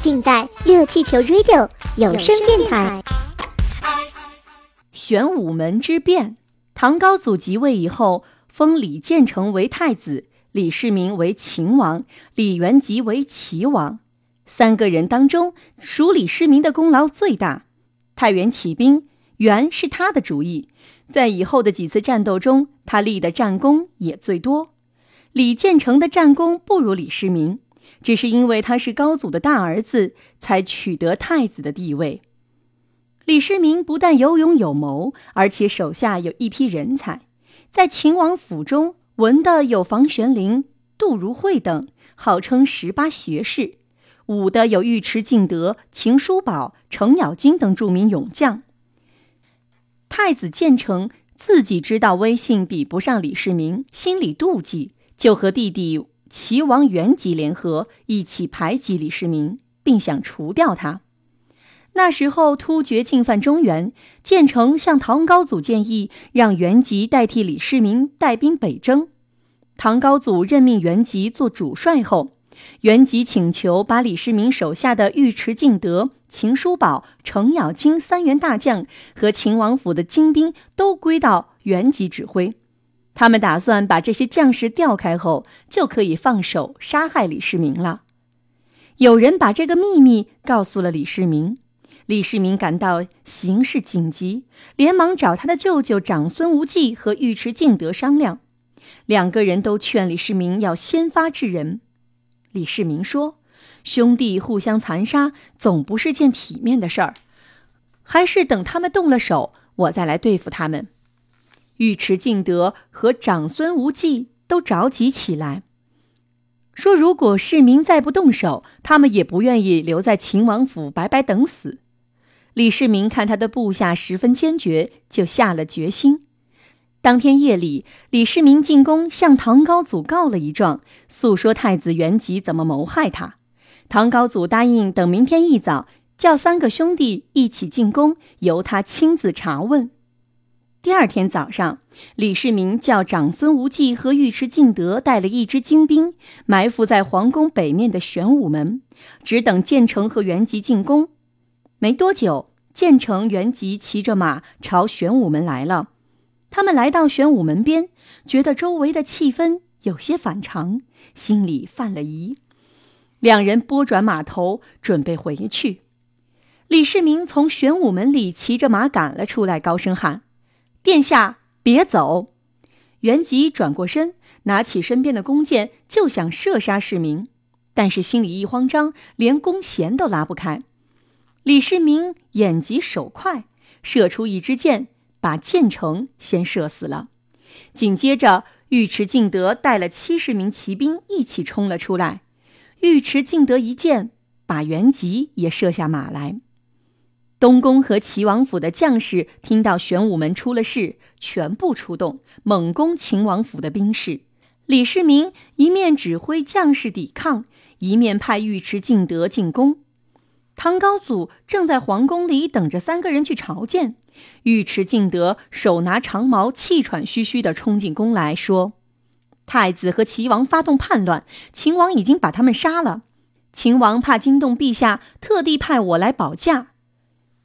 尽在热气球 Radio 有声电台。玄武门之变，唐高祖即位以后，封李建成为太子，李世民为秦王，李元吉为齐王。三个人当中，属李世民的功劳最大。太原起兵，原是他的主意，在以后的几次战斗中，他立的战功也最多。李建成的战功不如李世民，只是因为他是高祖的大儿子，才取得太子的地位。李世民不但有勇有谋，而且手下有一批人才，在秦王府中文的有房玄龄、杜如晦等，号称十八学士；武的有尉迟敬德、秦叔宝、程咬金等著名勇将。太子建成自己知道威信比不上李世民，心里妒忌，就和弟弟齐王元吉联合，一起排挤李世民，并想除掉他。那时候突厥进犯中原，建成向唐高祖建议，让元吉代替李世民带兵北征。唐高祖任命元吉做主帅后，元吉请求把李世民手下的尉迟敬德、秦叔宝、程咬金三员大将和秦王府的精兵都归到元吉指挥。他们打算把这些将士调开后，就可以放手杀害李世民了。有人把这个秘密告诉了李世民。李世民感到形势紧急，连忙找他的舅舅长孙无忌和尉迟敬德商量。两个人都劝李世民要先发制人。李世民说：“兄弟互相残杀，总不是件体面的事儿，还是等他们动了手，我再来对付他们。”尉迟敬德和长孙无忌都着急起来，说：“如果世民再不动手，他们也不愿意留在秦王府白白等死。”李世民看他的部下十分坚决，就下了决心。当天夜里，李世民进宫向唐高祖告了一状，诉说太子元吉怎么谋害他。唐高祖答应等明天一早叫三个兄弟一起进宫，由他亲自查问。第二天早上，李世民叫长孙无忌和尉迟敬德带了一支精兵，埋伏在皇宫北面的玄武门，只等建成和元吉进宫。没多久，建成、元吉骑着马朝玄武门来了。他们来到玄武门边，觉得周围的气氛有些反常，心里犯了疑。两人拨转马头，准备回去。李世民从玄武门里骑着马赶了出来，高声喊：“殿下，别走！”元吉转过身，拿起身边的弓箭，就想射杀世民，但是心里一慌张，连弓弦都拉不开。李世民眼疾手快，射出一支箭，把建成先射死了。紧接着，尉迟敬德带了七十名骑兵一起冲了出来。尉迟敬德一箭把元吉也射下马来。东宫和齐王府的将士听到玄武门出了事，全部出动，猛攻秦王府的兵士。李世民一面指挥将士抵抗，一面派尉迟敬德进宫。唐高祖正在皇宫里等着三个人去朝见，尉迟敬德手拿长矛，气喘吁吁地冲进宫来说：“太子和齐王发动叛乱，秦王已经把他们杀了。秦王怕惊动陛下，特地派我来保驾。”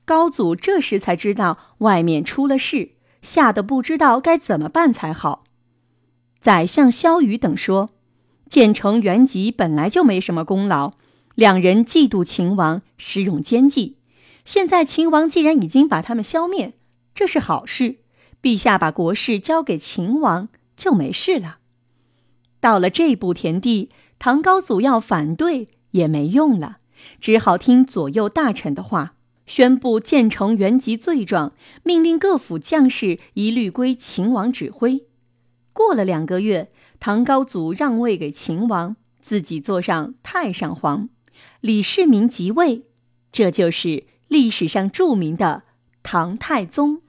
高祖这时才知道外面出了事，吓得不知道该怎么办才好。宰相萧瑜等说：“建成、元吉本来就没什么功劳。”两人嫉妒秦王，使用奸计。现在秦王既然已经把他们消灭，这是好事。陛下把国事交给秦王，就没事了。到了这步田地，唐高祖要反对也没用了，只好听左右大臣的话，宣布建成、原籍罪状，命令各府将士一律归秦王指挥。过了两个月，唐高祖让位给秦王，自己坐上太上皇。李世民即位，这就是历史上著名的唐太宗。